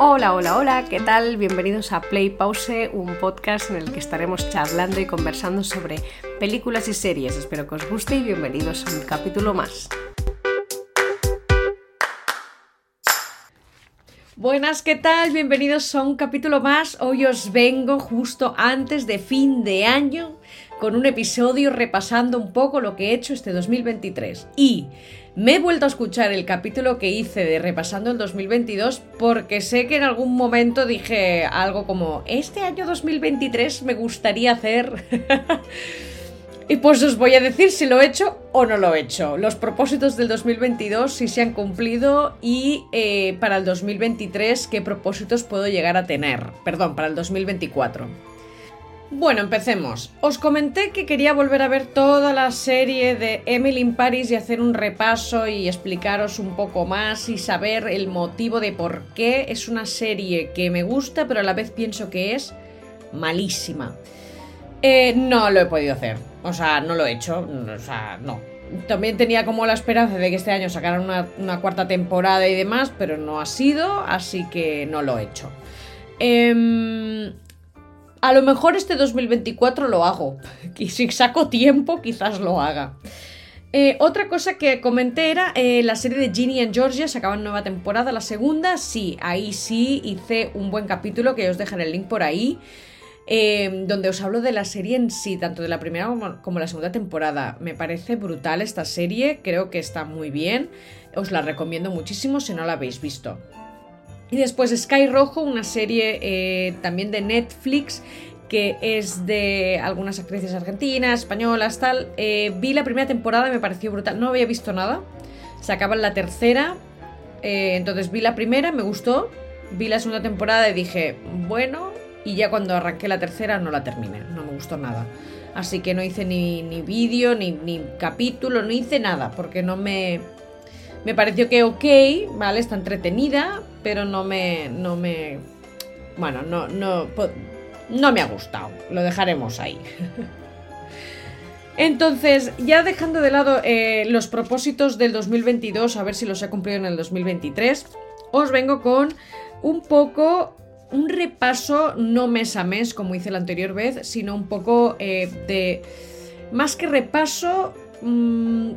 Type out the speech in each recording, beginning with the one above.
Hola, hola, hola, ¿qué tal? Bienvenidos a Play Pause, un podcast en el que estaremos charlando y conversando sobre películas y series. Espero que os guste y bienvenidos a un capítulo más. Buenas, ¿qué tal? Bienvenidos a un capítulo más. Hoy os vengo justo antes de fin de año con un episodio repasando un poco lo que he hecho este 2023. Y me he vuelto a escuchar el capítulo que hice de repasando el 2022 porque sé que en algún momento dije algo como, este año 2023 me gustaría hacer... y pues os voy a decir si lo he hecho o no lo he hecho. Los propósitos del 2022 si se han cumplido y eh, para el 2023 qué propósitos puedo llegar a tener. Perdón, para el 2024. Bueno, empecemos. Os comenté que quería volver a ver toda la serie de Emily in Paris y hacer un repaso y explicaros un poco más y saber el motivo de por qué es una serie que me gusta, pero a la vez pienso que es malísima. Eh, no lo he podido hacer. O sea, no lo he hecho. O sea, no. También tenía como la esperanza de que este año sacaran una, una cuarta temporada y demás, pero no ha sido, así que no lo he hecho. Eh, a lo mejor este 2024 lo hago. Y si saco tiempo, quizás lo haga. Eh, otra cosa que comenté era eh, la serie de Ginny and Georgia, se acaba nueva temporada, la segunda, sí, ahí sí hice un buen capítulo que os dejaré el link por ahí, eh, donde os hablo de la serie en sí, tanto de la primera como, como la segunda temporada. Me parece brutal esta serie, creo que está muy bien, os la recomiendo muchísimo si no la habéis visto. Y después Sky Rojo, una serie eh, también de Netflix que es de algunas actrices argentinas, españolas, tal. Eh, vi la primera temporada me pareció brutal. No había visto nada. Se acaba en la tercera. Eh, entonces vi la primera, me gustó. Vi la segunda temporada y dije, bueno. Y ya cuando arranqué la tercera no la terminé. No me gustó nada. Así que no hice ni, ni vídeo, ni, ni capítulo, no hice nada. Porque no me me pareció que ok, ¿vale? Está entretenida, pero no me. no me. Bueno, no, no. No me ha gustado. Lo dejaremos ahí. Entonces, ya dejando de lado eh, los propósitos del 2022, a ver si los he cumplido en el 2023, os vengo con un poco un repaso, no mes a mes como hice la anterior vez, sino un poco eh, de... Más que repaso, mmm,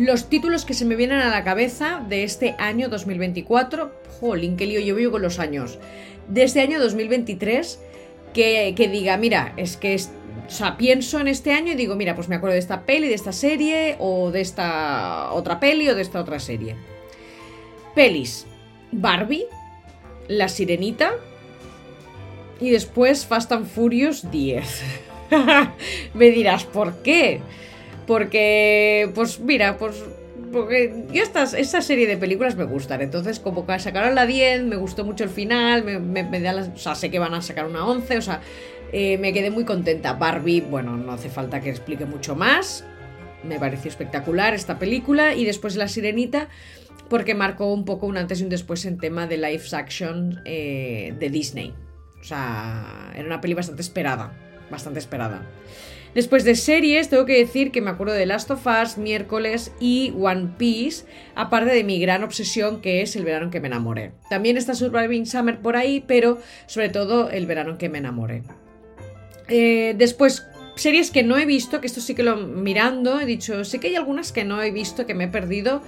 los títulos que se me vienen a la cabeza de este año 2024, jolín, qué lío yo con los años, de este año 2023, que, que diga, mira, es que o sea, pienso en este año y digo, mira, pues me acuerdo de esta peli, de esta serie, o de esta otra peli, o de esta otra serie. Pelis. Barbie, La Sirenita, y después Fast and Furious 10. me dirás, ¿por qué? Porque, pues mira, pues porque yo estas, esta serie de películas me gustan. Entonces, como que sacaron la 10, me gustó mucho el final, me, da o sea, sé que van a sacar una 11, o sea, eh, me quedé muy contenta. Barbie, bueno, no hace falta que explique mucho más. Me pareció espectacular esta película. Y después La Sirenita, porque marcó un poco un antes y un después en tema de live action eh, de Disney. O sea, era una peli bastante esperada. Bastante esperada. Después de series, tengo que decir que me acuerdo de Last of Us, Miércoles y One Piece, aparte de mi gran obsesión que es El verano en que me enamoré. También está Surviving Summer por ahí, pero sobre todo El verano en que me enamoré. Eh, después, series que no he visto, que esto sí que lo mirando, he dicho, sé que hay algunas que no he visto, que me he perdido.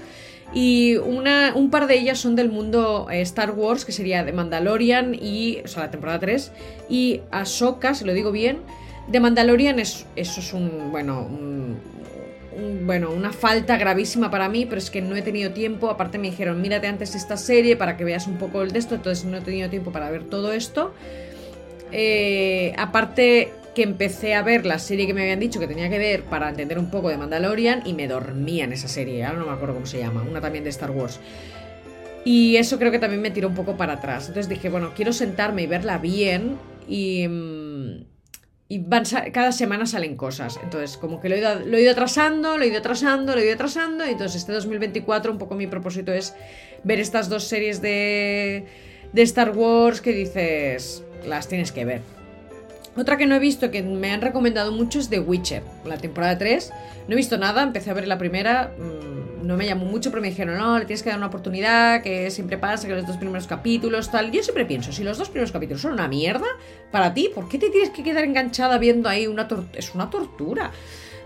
Y una, un par de ellas son del mundo eh, Star Wars, que sería de Mandalorian y. O sea, la temporada 3. Y Ahsoka, si lo digo bien de Mandalorian es, eso es un, bueno, bueno, una falta gravísima para mí, pero es que no he tenido tiempo. Aparte me dijeron, mírate antes esta serie para que veas un poco el de esto, entonces no he tenido tiempo para ver todo esto. Eh, aparte que empecé a ver la serie que me habían dicho que tenía que ver para entender un poco de Mandalorian y me dormía en esa serie, ahora no me acuerdo cómo se llama, una también de Star Wars. Y eso creo que también me tiró un poco para atrás. Entonces dije, bueno, quiero sentarme y verla bien y... Mm, y cada semana salen cosas. Entonces, como que lo he, ido, lo he ido atrasando, lo he ido atrasando, lo he ido atrasando. Y entonces, este 2024, un poco mi propósito es ver estas dos series de, de Star Wars que dices, las tienes que ver. Otra que no he visto, que me han recomendado mucho, es The Witcher, la temporada 3. No he visto nada, empecé a ver la primera, mm, no me llamó mucho, pero me dijeron, no, le tienes que dar una oportunidad, que siempre pasa, que los dos primeros capítulos, tal. Yo siempre pienso, si los dos primeros capítulos son una mierda, para ti, ¿por qué te tienes que quedar enganchada viendo ahí una tortura? Es una tortura.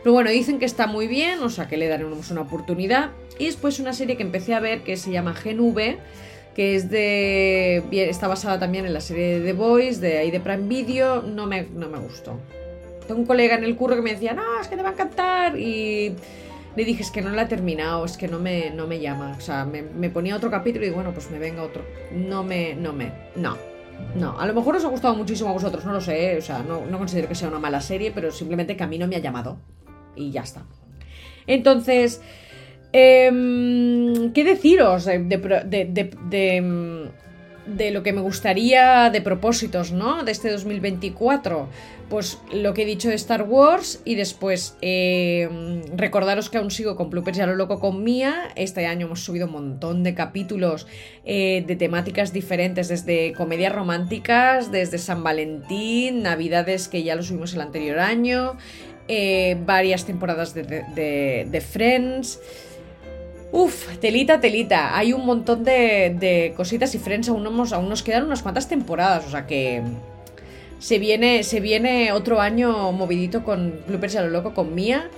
Pero bueno, dicen que está muy bien, o sea que le daremos una oportunidad. Y después una serie que empecé a ver que se llama Gen que es de. está basada también en la serie de The Boys, de ahí de Prime Video, no me, no me gustó. Tengo un colega en el curro que me decía, no, es que te va a encantar. Y le dije, es que no la he terminado, es que no me, no me llama. O sea, me, ponía otro capítulo y bueno, pues me venga otro. No me, no me, no. No, a lo mejor os ha gustado muchísimo a vosotros, no lo sé, o sea, no, no considero que sea una mala serie, pero simplemente que a mí no me ha llamado. Y ya está. Entonces, Em, ¿Qué deciros de, de, lo que me gustaría de propósitos, ¿no? De este 2024. Pues lo que he dicho de Star Wars y después em, recordaros que aún sigo con Bloopers ya lo loco con Mía. Este año hemos subido un montón de capítulos eh, de temáticas diferentes, desde comedias románticas, desde San Valentín, Navidades que ya lo subimos el anterior año, eh, varias temporadas de Friends. Uf, telita, telita. Hay un montón de, cositas y Friends aún, aún nos quedan unas cuantas temporadas, o sea que se viene, se viene otro año movidito con Bloopers a lo loco con Mía.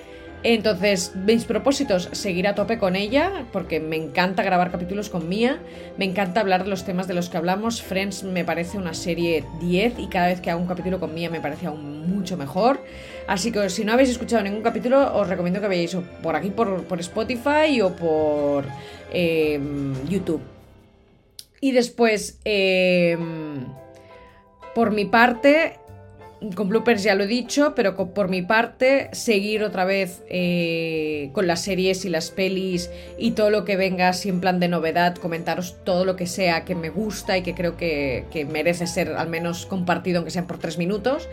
Entonces, mis propósitos, seguir a tope con ella, porque me encanta grabar capítulos con Mía, me encanta hablar de los temas de los que hablamos. Friends me parece una serie 10 y cada vez que hago un capítulo con Mía me parece aún mucho mejor. Así que si no habéis escuchado ningún capítulo, os recomiendo que veáis por aquí, por, Spotify o por em, YouTube. Y después, em, por mi parte, con bloopers ya lo he dicho, pero por mi parte, seguir otra vez eh, con las series y las pelis y todo lo que venga así en plan de novedad, comentaros todo lo que sea que me gusta y que creo que, merece ser al menos compartido, aunque sean por tres minutos.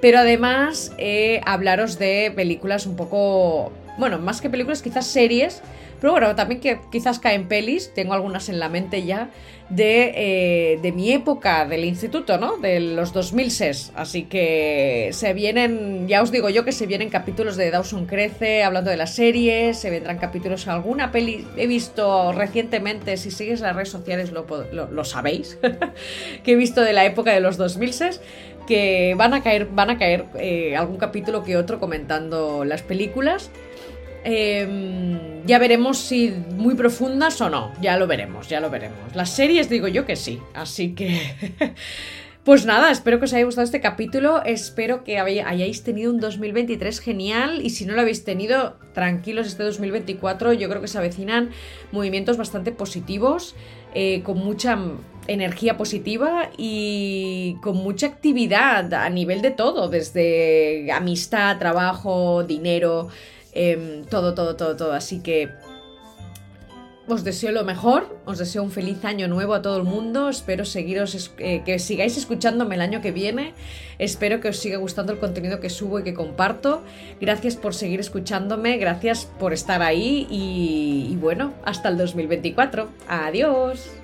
Pero además, eh, hablaros de películas un poco. Bueno, más que películas, quizás series pero bueno, también que quizás caen pelis, tengo algunas en la mente ya, de, eh, de mi época del instituto, ¿no? De los 2006. Así que se vienen, ya os digo yo que se vienen capítulos de Dawson Crece, hablando de las series, se vendrán capítulos, alguna peli he visto recientemente, si sigues las redes sociales lo, lo, sabéis, que he visto de la época de los 2006 que van a caer, van a caer eh, algún capítulo que otro comentando las películas. Em, ya veremos si muy profundas o no. Ya lo veremos, ya lo veremos. Las series digo yo que sí. Así que... Pues nada, espero que os haya gustado este capítulo, espero que hayáis tenido un 2023 genial y si no lo habéis tenido, tranquilos, este 2024 yo creo que se avecinan movimientos bastante positivos, eh, con mucha energía positiva y con mucha actividad a nivel de todo, desde amistad, trabajo, dinero, Em, todo, todo, todo, todo. Así que os deseo lo mejor, os deseo un feliz año nuevo a todo el mundo, espero seguiros, eh, que sigáis escuchándome el año que viene, espero que os siga gustando el contenido que subo y que comparto, gracias por seguir escuchándome, gracias por estar ahí y, y bueno, hasta el 2024, adiós.